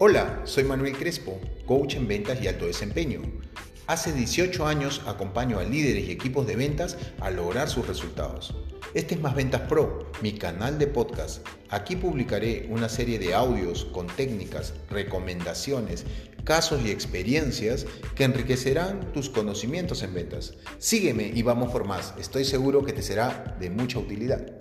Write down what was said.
Hola, soy Manuel Crespo, coach en ventas y alto desempeño. Hace 18 años acompaño a líderes y equipos de ventas a lograr sus resultados. Este es Más Ventas Pro, mi canal de podcast. Aquí publicaré una serie de audios con técnicas, recomendaciones, casos y experiencias que enriquecerán tus conocimientos en ventas. Sígueme y vamos por más. Estoy seguro que te será de mucha utilidad.